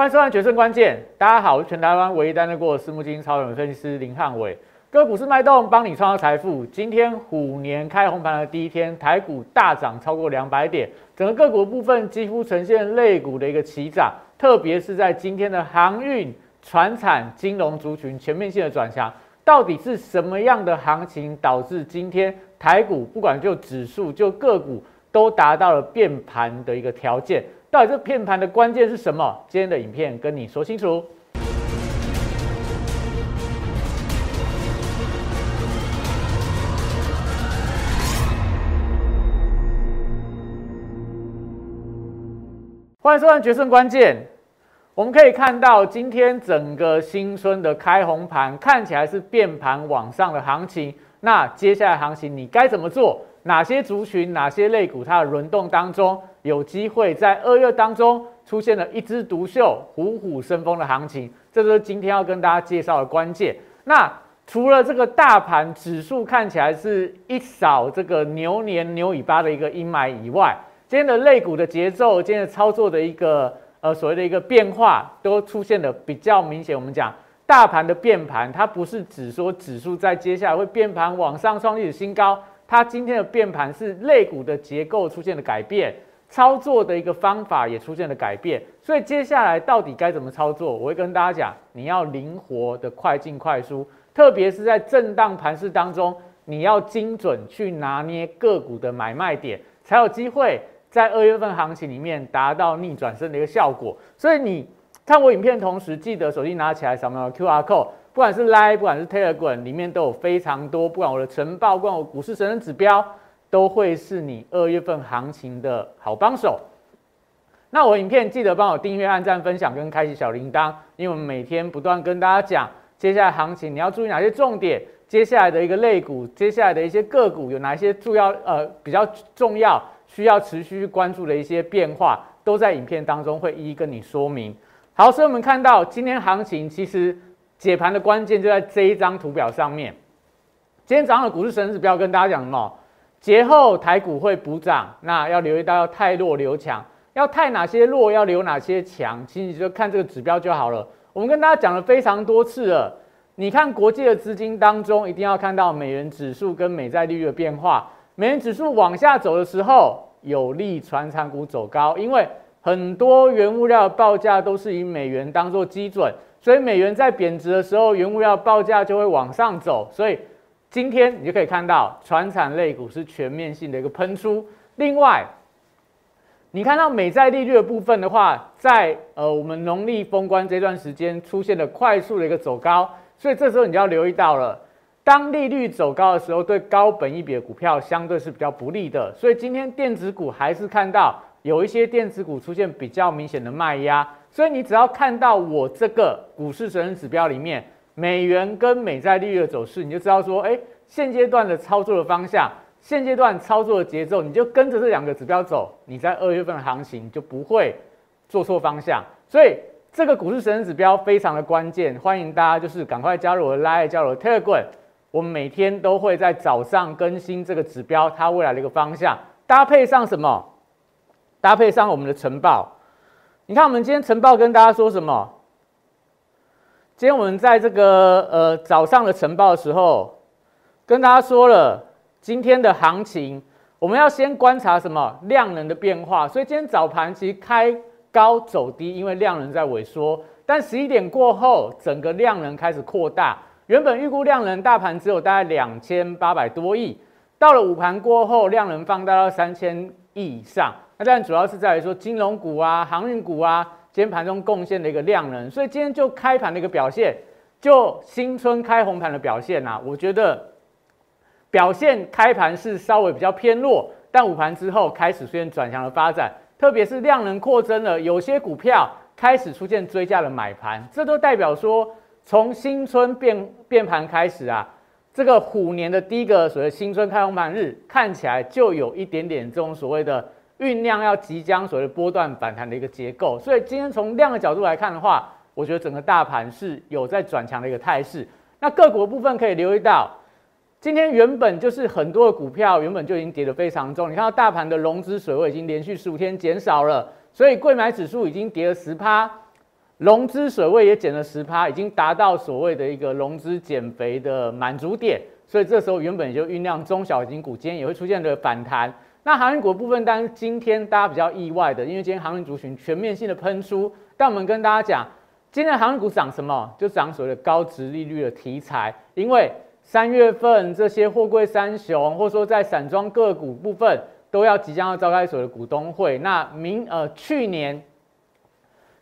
欢迎收看《决胜关键》，大家好，我是全台湾唯一担任过私募基金超人分析师林汉伟。个股市脉动，帮你创造财富。今天虎年开红盘的第一天，台股大涨超过两百点，整个个股部分几乎呈现类股的一个齐涨，特别是在今天的航运、船产、金融族群全面性的转强。到底是什么样的行情导致今天台股不管就指数就个股都达到了变盘的一个条件？到底这变盘的关键是什么？今天的影片跟你说清楚。欢迎收看《决胜关键》。我们可以看到，今天整个新春的开红盘看起来是变盘往上的行情。那接下来行情你该怎么做？哪些族群、哪些类股它的轮动当中有机会在二月当中出现了一枝独秀、虎虎生风的行情？这就是今天要跟大家介绍的关键。那除了这个大盘指数看起来是一扫这个牛年牛尾巴的一个阴霾以外，今天的类股的节奏，今天的操作的一个呃所谓的一个变化，都出现的比较明显。我们讲大盘的变盘，它不是只说指数在接下来会变盘往上创历史新高，它今天的变盘是类股的结构出现了改变，操作的一个方法也出现了改变。所以接下来到底该怎么操作，我会跟大家讲，你要灵活的快进快出，特别是在震荡盘势当中，你要精准去拿捏个股的买卖点，才有机会。在二月份行情里面达到逆转胜的一个效果，所以你看我影片同时，记得手机拿起来扫描 Q R code，不管是 Live，不管是 Telegram，里面都有非常多，不管我的晨报，不管我股市神人指标，都会是你二月份行情的好帮手。那我影片记得帮我订阅、按赞、分享跟开启小铃铛，因为我们每天不断跟大家讲接下来行情你要注意哪些重点，接下来的一个类股，接下来的一些个股有哪些重要呃比较重要。需要持续关注的一些变化，都在影片当中会一一跟你说明。好，所以我们看到今天行情其实解盘的关键就在这一张图表上面。今天早上的股市神指标跟大家讲什么？节后台股会补涨，那要留意到要太弱留强，要太哪些弱，要留哪些强，其实你就看这个指标就好了。我们跟大家讲了非常多次了，你看国际的资金当中，一定要看到美元指数跟美债利率的变化。美元指数往下走的时候，有利船产股走高，因为很多原物料的报价都是以美元当做基准，所以美元在贬值的时候，原物料报价就会往上走。所以今天你就可以看到船产类股是全面性的一个喷出。另外，你看到美债利率的部分的话，在呃我们农历封关这段时间出现了快速的一个走高，所以这时候你就要留意到了。当利率走高的时候，对高本益比的股票相对是比较不利的，所以今天电子股还是看到有一些电子股出现比较明显的卖压，所以你只要看到我这个股市神人指标里面美元跟美债利率的走势，你就知道说，哎，现阶段的操作的方向，现阶段操作的节奏，你就跟着这两个指标走，你在二月份的行情就不会做错方向，所以这个股市神指标非常的关键，欢迎大家就是赶快加入我的 Line，加入 Telegram。我们每天都会在早上更新这个指标，它未来的一个方向，搭配上什么？搭配上我们的晨报。你看，我们今天晨报跟大家说什么？今天我们在这个呃早上的晨报的时候，跟大家说了今天的行情，我们要先观察什么量能的变化。所以今天早盘其实开高走低，因为量能在萎缩。但十一点过后，整个量能开始扩大。原本预估量能大盘只有大概两千八百多亿，到了午盘过后，量能放大到三千亿以上。那但主要是在于说金融股啊、航运股啊，今天盘中贡献的一个量能。所以今天就开盘的一个表现，就新春开红盘的表现啊，我觉得表现开盘是稍微比较偏弱，但午盘之后开始出现转强的发展，特别是量能扩增了，有些股票开始出现追加的买盘，这都代表说。从新春变变盘开始啊，这个虎年的第一个所谓新春开红盘日，看起来就有一点点这种所谓的酝酿要即将所谓的波段反弹的一个结构。所以今天从量的角度来看的话，我觉得整个大盘是有在转强的一个态势。那个股的部分可以留意到，今天原本就是很多的股票原本就已经跌得非常重。你看到大盘的融资水位已经连续十五天减少了，所以贵买指数已经跌了十趴。融资水位也减了十趴，已经达到所谓的一个融资减肥的满足点，所以这时候原本就酝酿中小型股今天也会出现的反弹。那航运股部分，当然今天大家比较意外的，因为今天航运族群全面性的喷出，但我们跟大家讲，今天的航运股涨什么？就涨所谓的高值利率的题材，因为三月份这些货柜三雄，或者说在散装个股部分，都要即将要召开所谓的股东会。那明呃去年。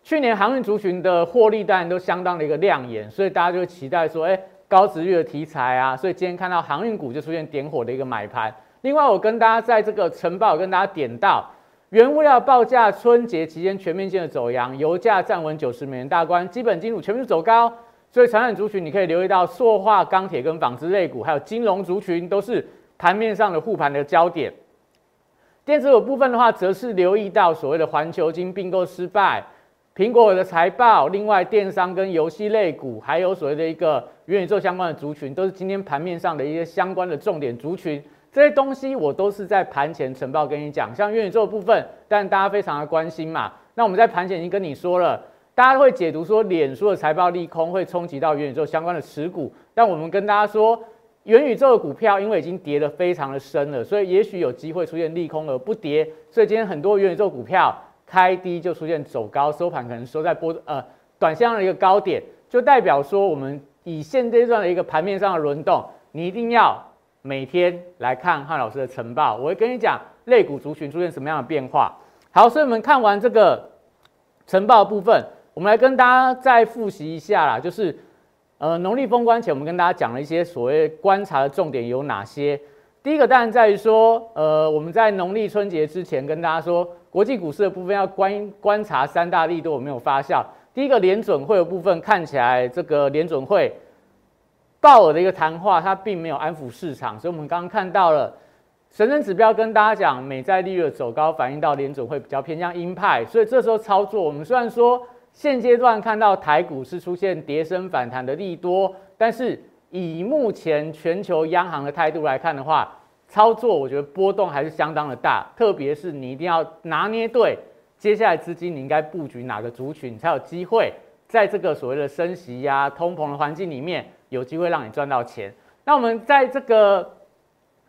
去年航运族群的获利当然都相当的一个亮眼，所以大家就会期待说，哎，高值率的题材啊，所以今天看到航运股就出现点火的一个买盘。另外，我跟大家在这个晨报跟大家点到，原物料报价春节期间全面性的走阳，油价站稳九十美元大关，基本金属全面走高，所以传染族群你可以留意到塑化、钢铁跟纺织类股，还有金融族群都是盘面上的护盘的焦点。电子股部分的话，则是留意到所谓的环球金并购失败。苹果的财报，另外电商跟游戏类股，还有所谓的一个元宇宙相关的族群，都是今天盘面上的一些相关的重点族群。这些东西我都是在盘前晨报跟你讲，像元宇宙部分，但大家非常的关心嘛。那我们在盘前已经跟你说了，大家会解读说脸书的财报利空会冲击到元宇宙相关的持股，但我们跟大家说，元宇宙的股票因为已经跌得非常的深了，所以也许有机会出现利空而不跌。所以今天很多元宇宙股票。开低就出现走高，收盘可能收在波呃短线上的一个高点，就代表说我们以现阶段的一个盘面上的轮动，你一定要每天来看汉老师的晨报，我会跟你讲类股族群出现什么样的变化。好，所以我们看完这个晨报部分，我们来跟大家再复习一下啦，就是呃农历封关前，我们跟大家讲了一些所谓观察的重点有哪些。第一个当然在于说，呃我们在农历春节之前跟大家说。国际股市的部分要观观察三大力度有没有发酵。第一个联准会的部分看起来，这个联准会鲍尔的一个谈话，它并没有安抚市场，所以我们刚刚看到了神圣指标跟大家讲，美债利率走高，反映到联总会比较偏向鹰派，所以这时候操作，我们虽然说现阶段看到台股是出现跌升反弹的利多，但是以目前全球央行的态度来看的话，操作我觉得波动还是相当的大，特别是你一定要拿捏对接下来资金你应该布局哪个族群，才有机会在这个所谓的升息呀、通膨的环境里面有机会让你赚到钱。那我们在这个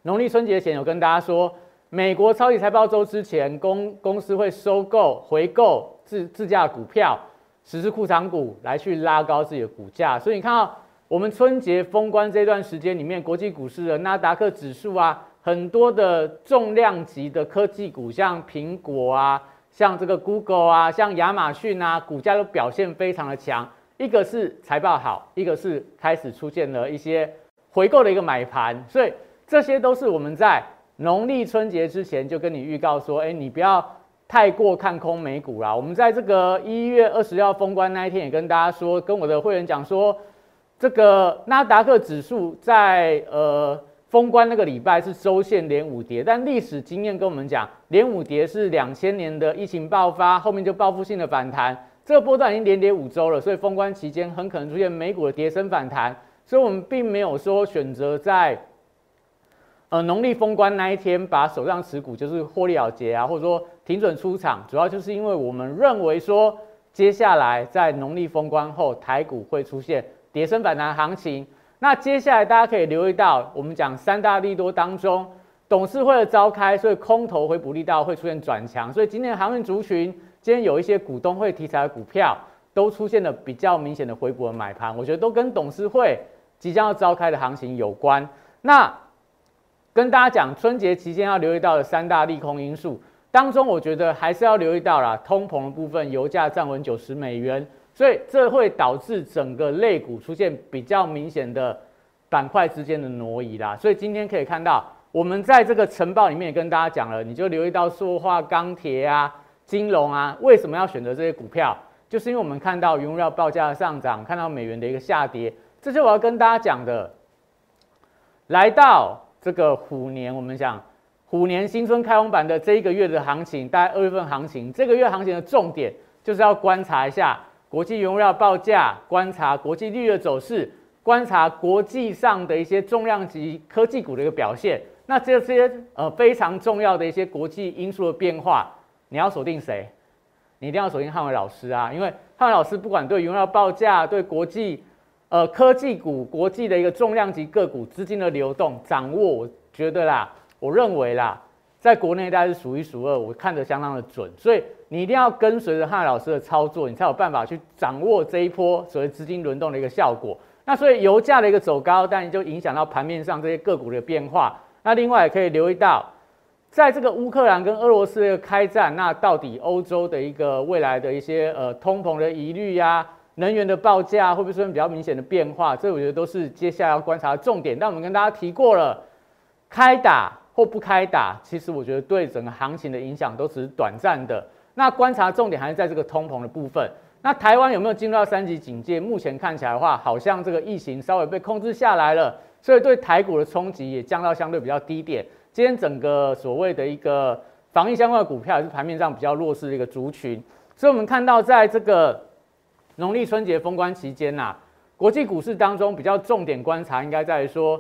农历春节前有跟大家说，美国超级财报周之前，公公司会收购回购自自家股票，实施库藏股来去拉高自己的股价。所以你看到我们春节封关这段时间里面，国际股市的纳达克指数啊。很多的重量级的科技股，像苹果啊，像这个 Google 啊，像亚马逊啊，股价都表现非常的强。一个是财报好，一个是开始出现了一些回购的一个买盘，所以这些都是我们在农历春节之前就跟你预告说，哎，你不要太过看空美股啦。我们在这个一月二十号封关那一天也跟大家说，跟我的会员讲说，这个纳达克指数在呃。封关那个礼拜是周线连五跌，但历史经验跟我们讲，连五跌是两千年的疫情爆发，后面就报复性的反弹。这个波段已经连跌五周了，所以封关期间很可能出现美股的跌升反弹。所以我们并没有说选择在呃农历封关那一天把手上持股就是获利了结啊，或者说停准出场，主要就是因为我们认为说接下来在农历封关后，台股会出现跌升反弹行情。那接下来大家可以留意到，我们讲三大利多当中，董事会的召开，所以空头回补力道会出现转强，所以今天的航运族群，今天有一些股东会题材的股票，都出现了比较明显的回补的买盘，我觉得都跟董事会即将要召开的行情有关。那跟大家讲，春节期间要留意到的三大利空因素当中，我觉得还是要留意到啦，通膨的部分，油价站稳九十美元。所以这会导致整个类股出现比较明显的板块之间的挪移啦。所以今天可以看到，我们在这个晨报里面也跟大家讲了，你就留意到塑化、钢铁啊、金融啊，为什么要选择这些股票？就是因为我们看到原料报价的上涨，看到美元的一个下跌，这是我要跟大家讲的。来到这个虎年，我们讲虎年新春开红版的这一个月的行情，大概二月份行情，这个月行情的重点就是要观察一下。国际原料报价，观察国际利率的走势，观察国际上的一些重量级科技股的一个表现。那这些呃非常重要的一些国际因素的变化，你要锁定谁？你一定要锁定汉伟老师啊，因为汉伟老师不管对原料报价、对国际呃科技股、国际的一个重量级个股资金的流动掌握，我觉得啦，我认为啦，在国内大家是数一数二，我看得相当的准，所以你一定要跟随着汉伟老师的操作，你才有办法去掌握这一波所谓资金轮动的一个效果。那所以油价的一个走高，当然就影响到盘面上这些个股的变化。那另外也可以留意到。在这个乌克兰跟俄罗斯的开战，那到底欧洲的一个未来的一些呃通膨的疑虑呀，能源的报价会不会出现比较明显的变化？这我觉得都是接下来要观察的重点。但我们跟大家提过了，开打或不开打，其实我觉得对整个行情的影响都只是短暂的。那观察重点还是在这个通膨的部分。那台湾有没有进入到三级警戒？目前看起来的话，好像这个疫情稍微被控制下来了，所以对台股的冲击也降到相对比较低点。今天整个所谓的一个防疫相关的股票也是盘面上比较弱势的一个族群，所以我们看到在这个农历春节封关期间呐，国际股市当中比较重点观察应该在于说，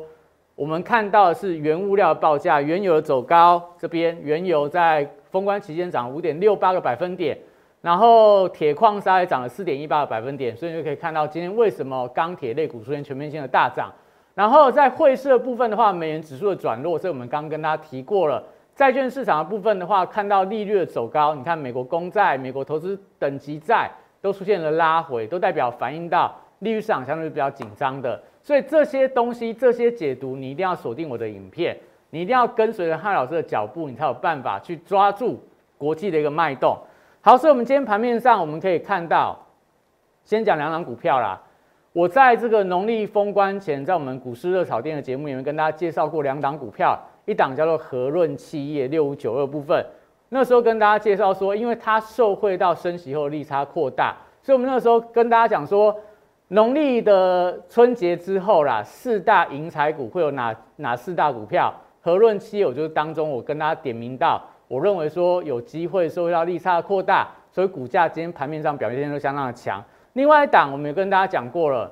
我们看到的是原物料报价，原油走高，这边原油在封关期间涨五点六八个百分点，然后铁矿砂也涨了四点一八个百分点，所以就可以看到今天为什么钢铁类股出现全面性的大涨。然后在汇市的部分的话，美元指数的转弱，这我们刚刚跟大家提过了。债券市场的部分的话，看到利率的走高，你看美国公债、美国投资等级债都出现了拉回，都代表反映到利率市场相对比较紧张的。所以这些东西、这些解读，你一定要锁定我的影片，你一定要跟随着汉老师的脚步，你才有办法去抓住国际的一个脉动。好，所以我们今天盘面上我们可以看到，先讲两档股票啦。我在这个农历封关前，在我们股市热炒店的节目里面跟大家介绍过两档股票，一档叫做和润企业六五九二部分。那时候跟大家介绍说，因为它受惠到升息后利差扩大，所以我们那时候跟大家讲说，农历的春节之后啦，四大银财股会有哪哪四大股票？和润企业，我就是当中我跟大家点名到，我认为说有机会受惠到利差扩大，所以股价今天盘面上表现都相当的强。另外一档，我们也跟大家讲过了，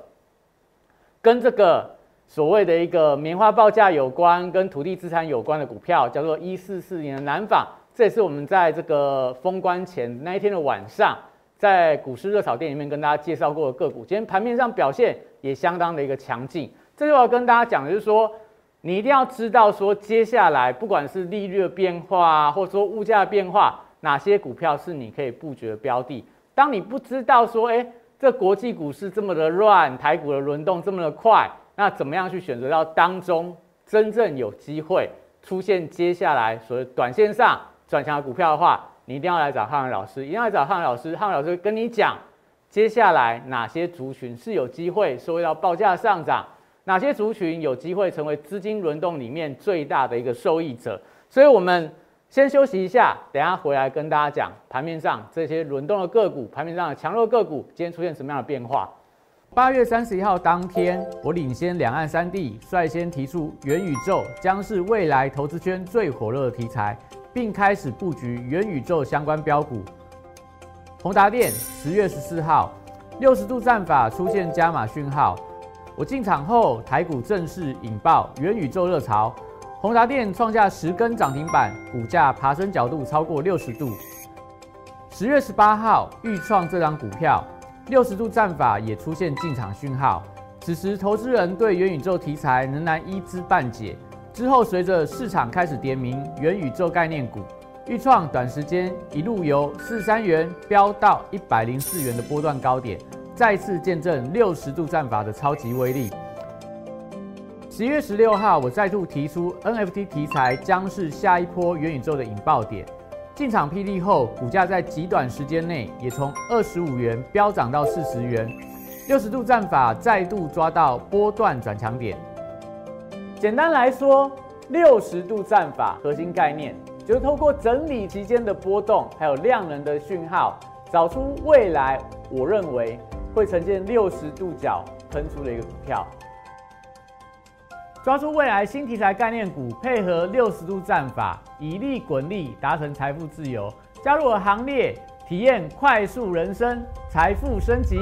跟这个所谓的一个棉花报价有关、跟土地资产有关的股票，叫做一四四年的南纺，这也是我们在这个封关前那一天的晚上，在股市热炒店里面跟大家介绍过的个股，今天盘面上表现也相当的一个强劲。这就要跟大家讲的就是说，你一定要知道说，接下来不管是利率的变化，或者说物价的变化，哪些股票是你可以布局的标的。当你不知道说，哎。这国际股市这么的乱，台股的轮动这么的快，那怎么样去选择到当中真正有机会出现接下来所谓短线上转强的股票的话，你一定要来找汉文老师，一定要来找汉文老师，汉文老师跟你讲接下来哪些族群是有机会受到报价上涨，哪些族群有机会成为资金轮动里面最大的一个受益者，所以我们。先休息一下，等下回来跟大家讲盘面上这些轮动的个股，盘面上的强弱个股今天出现什么样的变化。八月三十一号当天，我领先两岸三地，率先提出元宇宙将是未来投资圈最火热的题材，并开始布局元宇宙相关标股。宏达电十月十四号，六十度战法出现加码讯号，我进场后，台股正式引爆元宇宙热潮。宏达电创下十根涨停板，股价爬升角度超过六十度。十月十八号，预创这张股票六十度战法也出现进场讯号。此时，投资人对元宇宙题材仍然一知半解。之后，随着市场开始点名元宇宙概念股，预创短时间一路由四三元飙到一百零四元的波段高点，再次见证六十度战法的超级威力。十一月十六号，我再度提出 NFT 题材将是下一波元宇宙的引爆点。进场霹雳后，股价在极短时间内也从二十五元飙涨到四十元。六十度战法再度抓到波段转强点。简单来说，六十度战法核心概念就是透过整理期间的波动，还有量能的讯号，找出未来我认为会呈现六十度角喷出的一个股票。抓住未来新题材概念股，配合六十度战法，以利滚利，达成财富自由。加入我行列，体验快速人生，财富升级。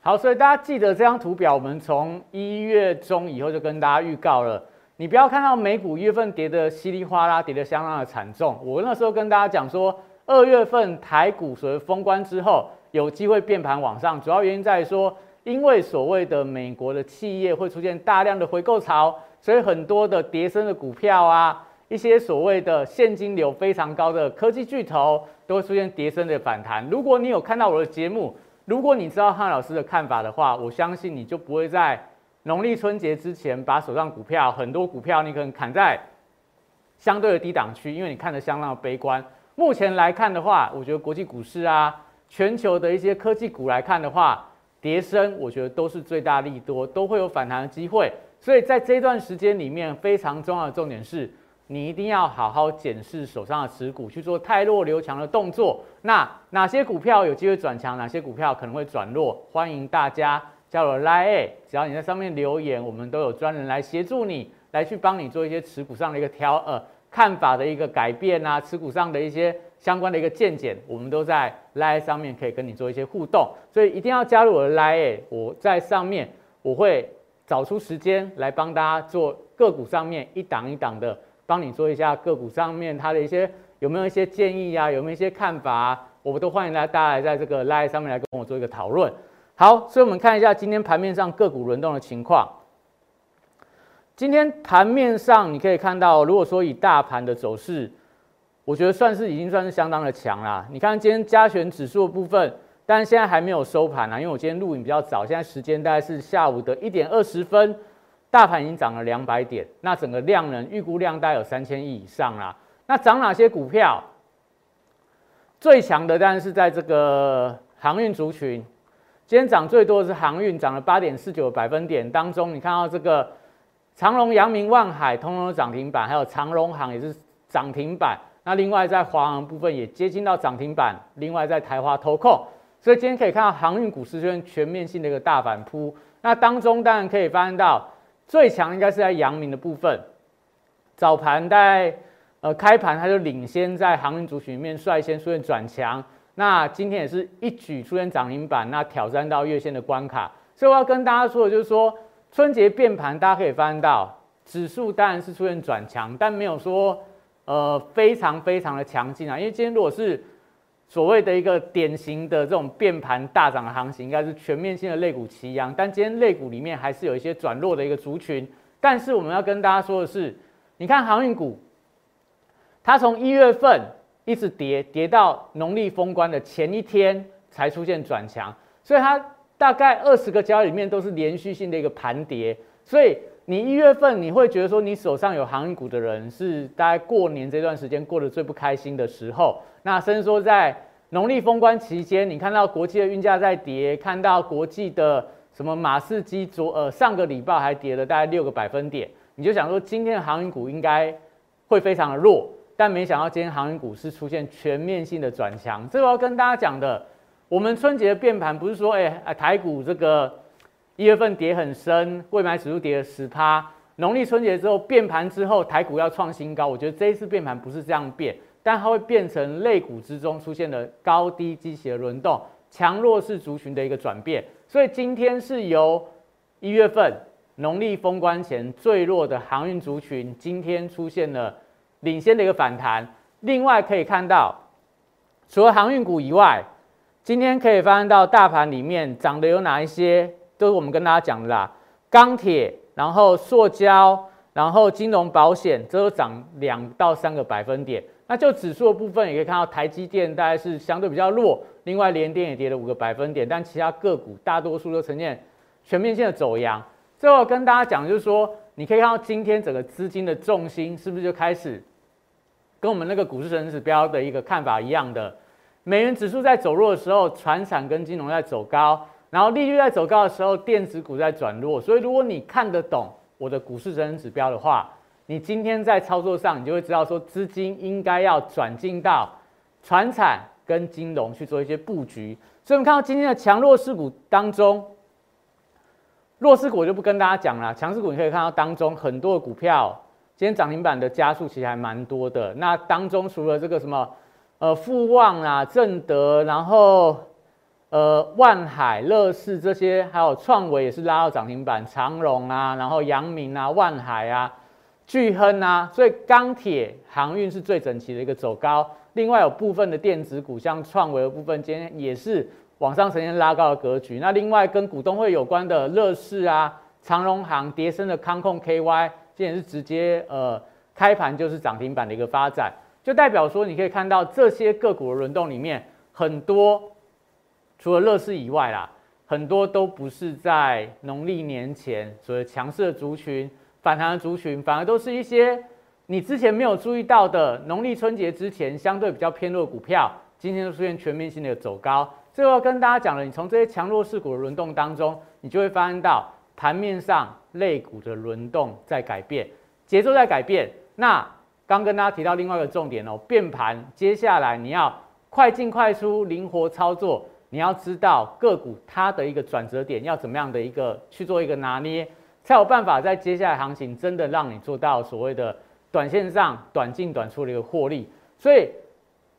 好，所以大家记得这张图表，我们从一月中以后就跟大家预告了。你不要看到美股一月份跌的稀里哗啦，跌的相当的惨重。我那时候跟大家讲说，二月份台股所谓封关之后，有机会变盘往上，主要原因在于说，因为所谓的美国的企业会出现大量的回购潮，所以很多的跌升的股票啊，一些所谓的现金流非常高的科技巨头，都会出现跌升的反弹。如果你有看到我的节目，如果你知道汉老师的看法的话，我相信你就不会在农历春节之前把手上股票很多股票你可能砍在相对的低档区，因为你看得相当的悲观。目前来看的话，我觉得国际股市啊，全球的一些科技股来看的话，跌升我觉得都是最大利多，都会有反弹的机会。所以在这段时间里面，非常重要的重点是。你一定要好好检视手上的持股，去做太弱留强的动作。那哪些股票有机会转强，哪些股票可能会转弱？欢迎大家加入 Line，只要你在上面留言，我们都有专人来协助你，来去帮你做一些持股上的一个调呃看法的一个改变啊，持股上的一些相关的一个见解，我们都在 Line 上面可以跟你做一些互动。所以一定要加入我的 Line，我在上面我会找出时间来帮大家做个股上面一档一档的。帮你做一下个股上面它的一些有没有一些建议呀？有没有一些看法啊？我都欢迎来大家来在这个 live 上面来跟我做一个讨论。好，所以我们看一下今天盘面上个股轮动的情况。今天盘面上你可以看到，如果说以大盘的走势，我觉得算是已经算是相当的强啦。你看今天加权指数的部分，但是现在还没有收盘啊，因为我今天录影比较早，现在时间大概是下午的一点二十分。大盘已经涨了两百点，那整个量能预估量大概有三千亿以上啦。那涨哪些股票？最强的当然是在这个航运族群，今天涨最多的是航运，涨了八点四九百分点。当中你看到这个长隆、阳明、万海通通都涨停板，还有长隆行也是涨停板。那另外在华航部分也接近到涨停板，另外在台华投控，所以今天可以看到航运股市出现全面性的一个大反扑。那当中当然可以发现到。最强应该是在阳明的部分，早盘在呃开盘它就领先在航运族群里面率先出现转强，那今天也是一举出现涨停板，那挑战到月线的关卡。所以我要跟大家说的就是说，春节变盘，大家可以发现到指数当然是出现转强，但没有说呃非常非常的强劲啊，因为今天如果是。所谓的一个典型的这种变盘大涨的行情，应该是全面性的类股齐扬。但今天类股里面还是有一些转弱的一个族群。但是我们要跟大家说的是，你看航运股，它从一月份一直跌，跌到农历封关的前一天才出现转强，所以它大概二十个交易里面都是连续性的一个盘跌。所以你一月份你会觉得说，你手上有航运股的人是大概过年这段时间过得最不开心的时候。那甚至说，在农历封关期间，你看到国际的运价在跌，看到国际的什么马士基昨呃上个礼拜还跌了大概六个百分点，你就想说今天的航运股应该会非常的弱，但没想到今天航运股是出现全面性的转强。这我要跟大家讲的，我们春节的变盘不是说，哎台股这个一月份跌很深，未买指数跌了十趴，农历春节之后变盘之后，台股要创新高，我觉得这一次变盘不是这样变。但它会变成类股之中出现的高低机械轮动、强弱势族群的一个转变，所以今天是由一月份农历封关前最弱的航运族群，今天出现了领先的一个反弹。另外可以看到，除了航运股以外，今天可以发现到大盘里面涨的有哪一些，都是我们跟大家讲的啦，钢铁，然后塑胶，然后金融保险，这都涨两到三个百分点。那就指数的部分，也可以看到台积电大概是相对比较弱，另外联电也跌了五个百分点，但其他个股大多数都呈现全面性的走阳。最后跟大家讲，就是说，你可以看到今天整个资金的重心是不是就开始跟我们那个股市成指标的一个看法一样的？美元指数在走弱的时候，船产跟金融在走高，然后利率在走高的时候，电子股在转弱。所以如果你看得懂我的股市成指标的话，你今天在操作上，你就会知道说资金应该要转进到船产跟金融去做一些布局。所以，我们看到今天的强弱势股当中，弱势股我就不跟大家讲了。强势股你可以看到当中很多的股票，今天涨停板的加速其实还蛮多的。那当中除了这个什么呃富旺啊、正德，然后呃万海、乐视这些，还有创维也是拉到涨停板，长荣啊，然后阳明啊、万海啊。巨亨啊，所以钢铁航运是最整齐的一个走高。另外有部分的电子股，像创维的部分，今天也是往上呈现拉高的格局。那另外跟股东会有关的乐视啊、长荣行、叠升的康控 KY，今天是直接呃开盘就是涨停板的一个发展，就代表说你可以看到这些个股的轮动里面，很多除了乐视以外啦，很多都不是在农历年前所谓强势的族群。反弹的族群反而都是一些你之前没有注意到的，农历春节之前相对比较偏弱的股票，今天都出现全面性的走高。最后要跟大家讲了，你从这些强弱势股的轮动当中，你就会发现到盘面上类股的轮动在改变，节奏在改变。那刚跟大家提到另外一个重点哦，变盘，接下来你要快进快出，灵活操作，你要知道个股它的一个转折点要怎么样的一个去做一个拿捏。才有办法在接下来行情真的让你做到所谓的短线上短进短出的一个获利。所以，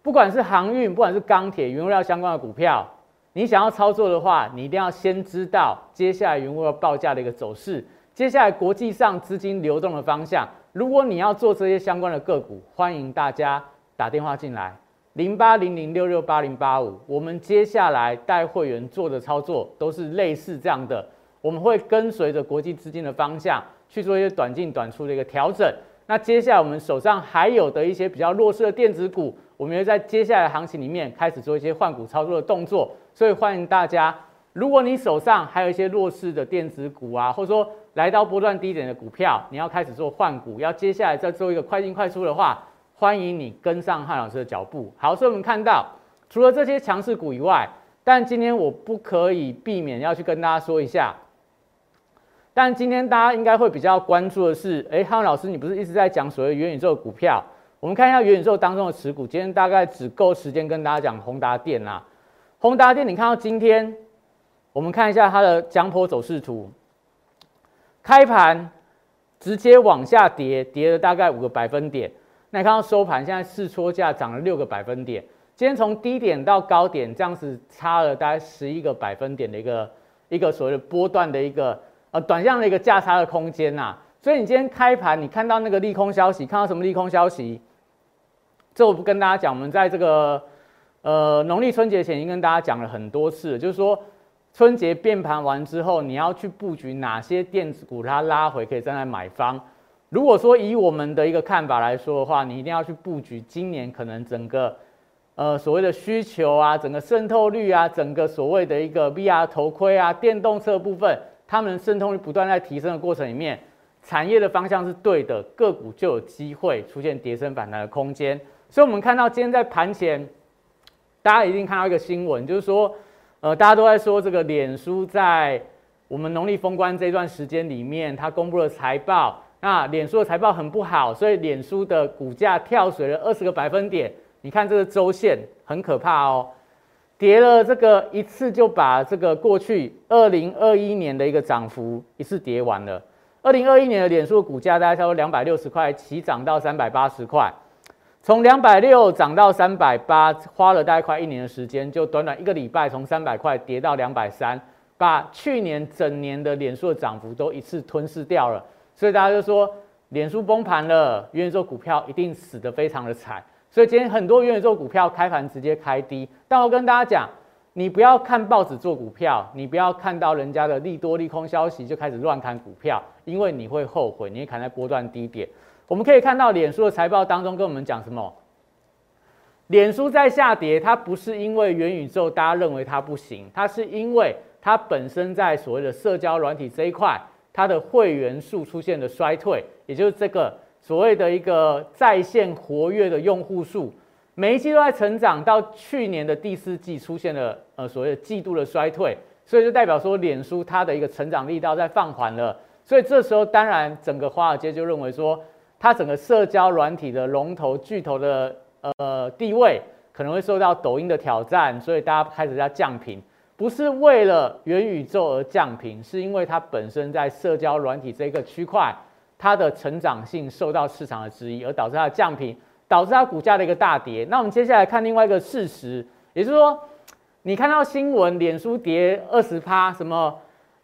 不管是航运，不管是钢铁、原物料相关的股票，你想要操作的话，你一定要先知道接下来原物料报价的一个走势，接下来国际上资金流动的方向。如果你要做这些相关的个股，欢迎大家打电话进来，零八零零六六八零八五。我们接下来带会员做的操作都是类似这样的。我们会跟随着国际资金的方向去做一些短进短出的一个调整。那接下来我们手上还有的一些比较弱势的电子股，我们会在接下来行情里面开始做一些换股操作的动作。所以欢迎大家，如果你手上还有一些弱势的电子股啊，或者说来到波段低点的股票，你要开始做换股，要接下来再做一个快进快出的话，欢迎你跟上汉老师的脚步。好，所以我们看到除了这些强势股以外，但今天我不可以避免要去跟大家说一下。但今天大家应该会比较关注的是，哎，汉老师，你不是一直在讲所谓元宇宙股票？我们看一下元宇宙当中的持股，今天大概只够时间跟大家讲宏达电啦。宏达电，你看到今天，我们看一下它的江坡走势图，开盘直接往下跌，跌了大概五个百分点。那你看到收盘，现在试撮价涨了六个百分点。今天从低点到高点，这样子差了大概十一个百分点的一个一个所谓的波段的一个。呃，短线的一个价差的空间呐，所以你今天开盘，你看到那个利空消息，看到什么利空消息？这我不跟大家讲，我们在这个呃农历春节前已经跟大家讲了很多次，就是说春节变盘完之后，你要去布局哪些电子股，它拉回可以站在买方。如果说以我们的一个看法来说的话，你一定要去布局今年可能整个呃所谓的需求啊，整个渗透率啊，整个所谓的一个 VR 头盔啊，电动车部分。他们的渗透率不断在提升的过程里面，产业的方向是对的，个股就有机会出现跌升反弹的空间。所以，我们看到今天在盘前，大家一定看到一个新闻，就是说，呃，大家都在说这个脸书在我们农历封关这段时间里面，它公布了财报，那脸书的财报很不好，所以脸书的股价跳水了二十个百分点。你看这个周线很可怕哦。跌了这个一次就把这个过去二零二一年的一个涨幅一次跌完了。二零二一年的脸书股价大概差不多两百六十块，起涨到三百八十块，从两百六涨到三百八，花了大概快一年的时间，就短短一个礼拜，从三百块跌到两百三，把去年整年的脸书的涨幅都一次吞噬掉了。所以大家就说，脸书崩盘了，元宇宙股票一定死得非常的惨。所以今天很多元宇宙股票开盘直接开低，但我跟大家讲，你不要看报纸做股票，你不要看到人家的利多利空消息就开始乱砍股票，因为你会后悔，你会砍在波段低点。我们可以看到脸书的财报当中跟我们讲什么？脸书在下跌，它不是因为元宇宙大家认为它不行，它是因为它本身在所谓的社交软体这一块，它的会员数出现了衰退，也就是这个。所谓的一个在线活跃的用户数，每一季都在成长，到去年的第四季出现了呃所谓的季度的衰退，所以就代表说脸书它的一个成长力道在放缓了，所以这时候当然整个华尔街就认为说，它整个社交软体的龙头巨头的呃地位可能会受到抖音的挑战，所以大家开始要降频，不是为了元宇宙而降频，是因为它本身在社交软体这个区块。它的成长性受到市场的质疑，而导致它的降频，导致它股价的一个大跌。那我们接下来看另外一个事实，也就是说，你看到新闻，脸书跌二十趴，什么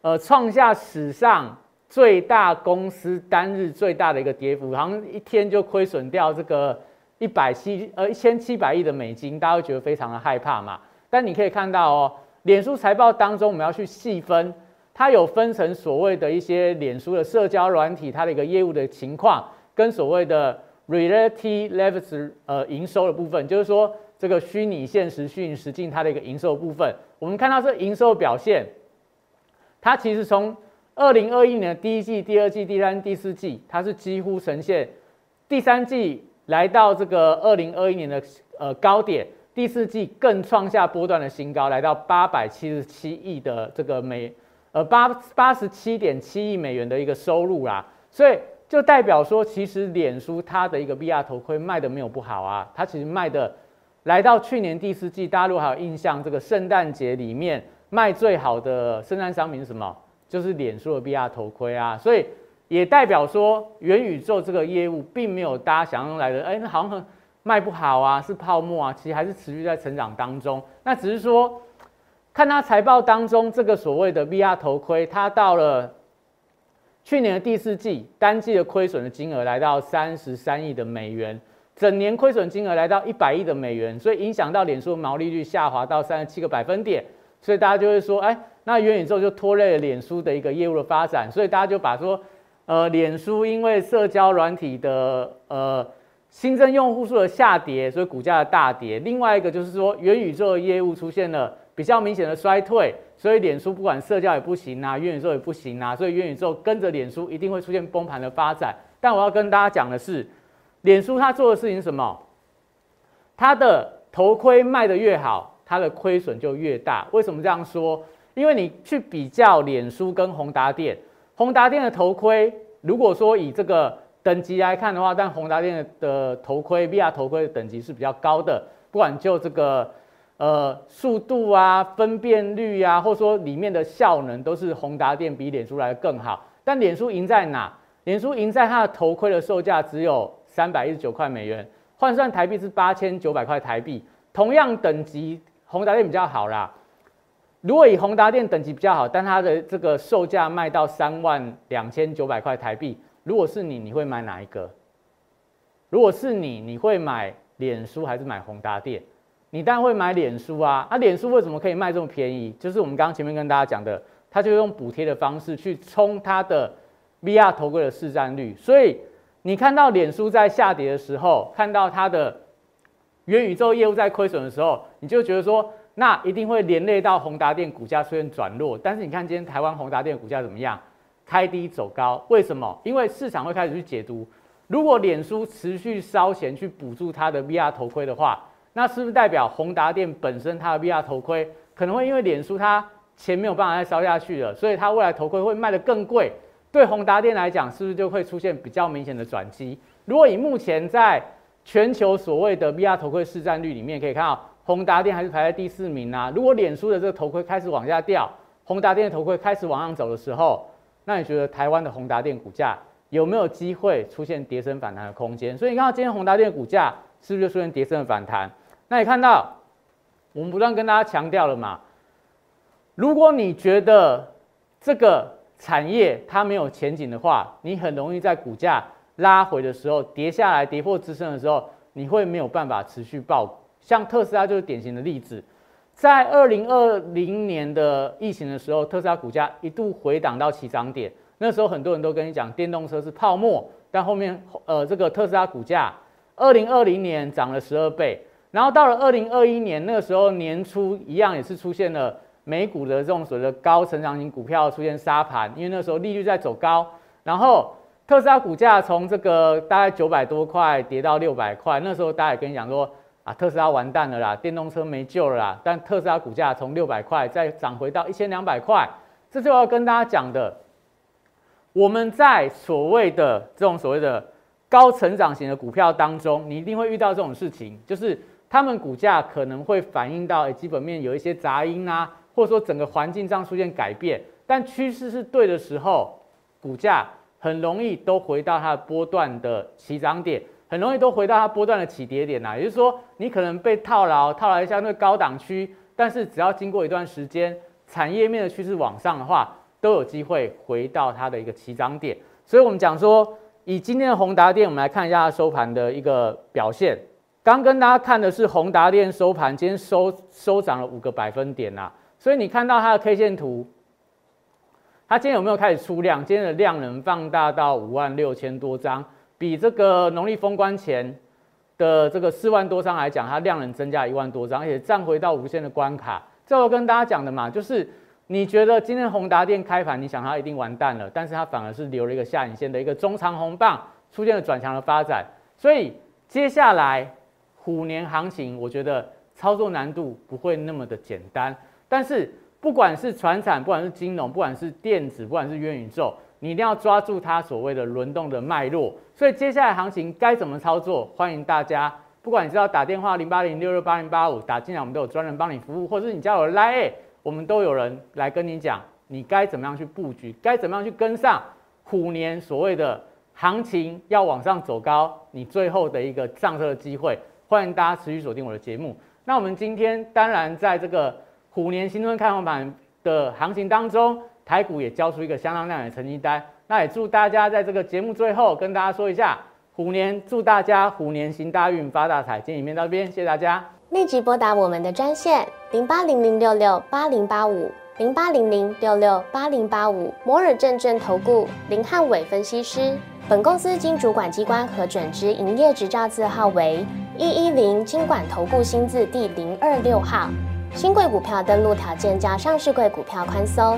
呃创下史上最大公司单日最大的一个跌幅，好像一天就亏损掉这个一百七呃一千七百亿的美金，大家会觉得非常的害怕嘛。但你可以看到哦，脸书财报当中，我们要去细分，它有分成所谓的一些脸书的社交软体，它的一个业务的情况，跟所谓的 reality levels 呃营收的部分，就是说这个虚拟现实、虚拟实境它的一个营收部分。我们看到这营收表现，它其实从二零二一年的第一季、第二季、第三、第四季，它是几乎呈现第三季。来到这个二零二一年的呃高点，第四季更创下波段的新高，来到八百七十七亿的这个美呃八八十七点七亿美元的一个收入啦，所以就代表说，其实脸书它的一个 VR 头盔卖的没有不好啊，它其实卖的来到去年第四季，大家如果还有印象，这个圣诞节里面卖最好的圣诞商品是什么？就是脸书的 VR 头盔啊，所以。也代表说，元宇宙这个业务并没有大家想象来的，哎，那好像很卖不好啊，是泡沫啊，其实还是持续在成长当中。那只是说，看它财报当中这个所谓的 VR 头盔，它到了去年的第四季，单季的亏损的金额来到三十三亿的美元，整年亏损金额来到一百亿的美元，所以影响到脸书的毛利率下滑到三十七个百分点，所以大家就会说，哎，那元宇宙就拖累了脸书的一个业务的发展，所以大家就把说。呃，脸书因为社交软体的呃新增用户数的下跌，所以股价的大跌。另外一个就是说，元宇宙的业务出现了比较明显的衰退，所以脸书不管社交也不行啊，元宇宙也不行啊，所以元宇宙跟着脸书一定会出现崩盘的发展。但我要跟大家讲的是，脸书它做的事情是什么？它的头盔卖的越好，它的亏损就越大。为什么这样说？因为你去比较脸书跟宏达电。宏达电的头盔，如果说以这个等级来看的话，但宏达电的头盔 VR 头盔的等级是比较高的，不管就这个呃速度啊、分辨率啊，或说里面的效能，都是宏达电比脸书来的更好。但脸书赢在哪？脸书赢在它的头盔的售价只有三百一十九块美元，换算台币是八千九百块台币。同样等级，宏达电比较好啦。如果以宏达电等级比较好，但它的这个售价卖到三万两千九百块台币，如果是你，你会买哪一个？如果是你，你会买脸书还是买宏达电？你当然会买脸书啊！啊，脸书为什么可以卖这么便宜？就是我们刚刚前面跟大家讲的，它就用补贴的方式去冲它的 VR 头盔的市占率。所以你看到脸书在下跌的时候，看到它的元宇宙业务在亏损的时候，你就觉得说。那一定会连累到宏达电股价出现转弱，但是你看今天台湾宏达电股价怎么样？开低走高，为什么？因为市场会开始去解读，如果脸书持续烧钱去补助它的 VR 头盔的话，那是不是代表宏达电本身它的 VR 头盔可能会因为脸书它钱没有办法再烧下去了，所以它未来头盔会卖得更贵？对宏达电来讲，是不是就会出现比较明显的转机？如果以目前在全球所谓的 VR 头盔市占率里面可以看到。宏达电还是排在第四名啊！如果脸书的这个头盔开始往下掉，宏达电的头盔开始往上走的时候，那你觉得台湾的宏达电股价有没有机会出现跌升反弹的空间？所以你看到今天宏达电股价是不是就出现跌升的反弹？那你看到我们不断跟大家强调了嘛？如果你觉得这个产业它没有前景的话，你很容易在股价拉回的时候跌下来跌破支撑的时候，你会没有办法持续爆。像特斯拉就是典型的例子，在二零二零年的疫情的时候，特斯拉股价一度回档到起涨点，那时候很多人都跟你讲电动车是泡沫，但后面呃这个特斯拉股价二零二零年涨了十二倍，然后到了二零二一年那个时候年初一样也是出现了美股的这种所谓的高成长型股票出现杀盘，因为那时候利率在走高，然后特斯拉股价从这个大概九百多块跌到六百块，那时候大家也跟你讲说。啊，特斯拉完蛋了啦，电动车没救了啦。但特斯拉股价从六百块再涨回到一千两百块，这就要跟大家讲的。我们在所谓的这种所谓的高成长型的股票当中，你一定会遇到这种事情，就是他们股价可能会反映到基本面有一些杂音啊，或者说整个环境上出现改变。但趋势是对的时候，股价很容易都回到它的波段的起涨点。很容易都回到它波段的起跌点呐，也就是说，你可能被套牢，套牢相对高档区，但是只要经过一段时间，产业面的趋势往上的话，都有机会回到它的一个起涨点。所以，我们讲说，以今天的宏达电，我们来看一下它收盘的一个表现。刚跟大家看的是宏达电收盘，今天收收涨了五个百分点呐。所以你看到它的 K 线图，它今天有没有开始出量？今天的量能放大到五万六千多张，比这个农历封关前的这个四万多张来讲，它量能增加一万多张，而且站回到无限的关卡。这我跟大家讲的嘛，就是你觉得今天宏达电开盘，你想它一定完蛋了，但是它反而是留了一个下影线的一个中长红棒，出现了转强的发展。所以接下来虎年行情，我觉得操作难度不会那么的简单。但是不管是船产，不管是金融，不管是电子，不管是元宇宙，你一定要抓住它所谓的轮动的脉络。所以接下来行情该怎么操作？欢迎大家，不管你是要打电话零八零六六八零八五打进来，我们都有专人帮你服务，或者是你加我 Line，我们都有人来跟你讲，你该怎么样去布局，该怎么样去跟上虎年所谓的行情要往上走高，你最后的一个上车的机会。欢迎大家持续锁定我的节目。那我们今天当然在这个。虎年新春开红盘的行情当中，台股也交出一个相当亮眼的成绩单。那也祝大家在这个节目最后跟大家说一下，虎年祝大家虎年行大运发大财。今天影片到这边，谢谢大家。立即拨打我们的专线零八零零六六八零八五零八零零六六八零八五摩尔证券投顾林汉伟分析师。本公司经主管机关核准之营业执照字号为一一零金管投顾新字第零二六号。新贵股票登录条件较上市贵股票宽松，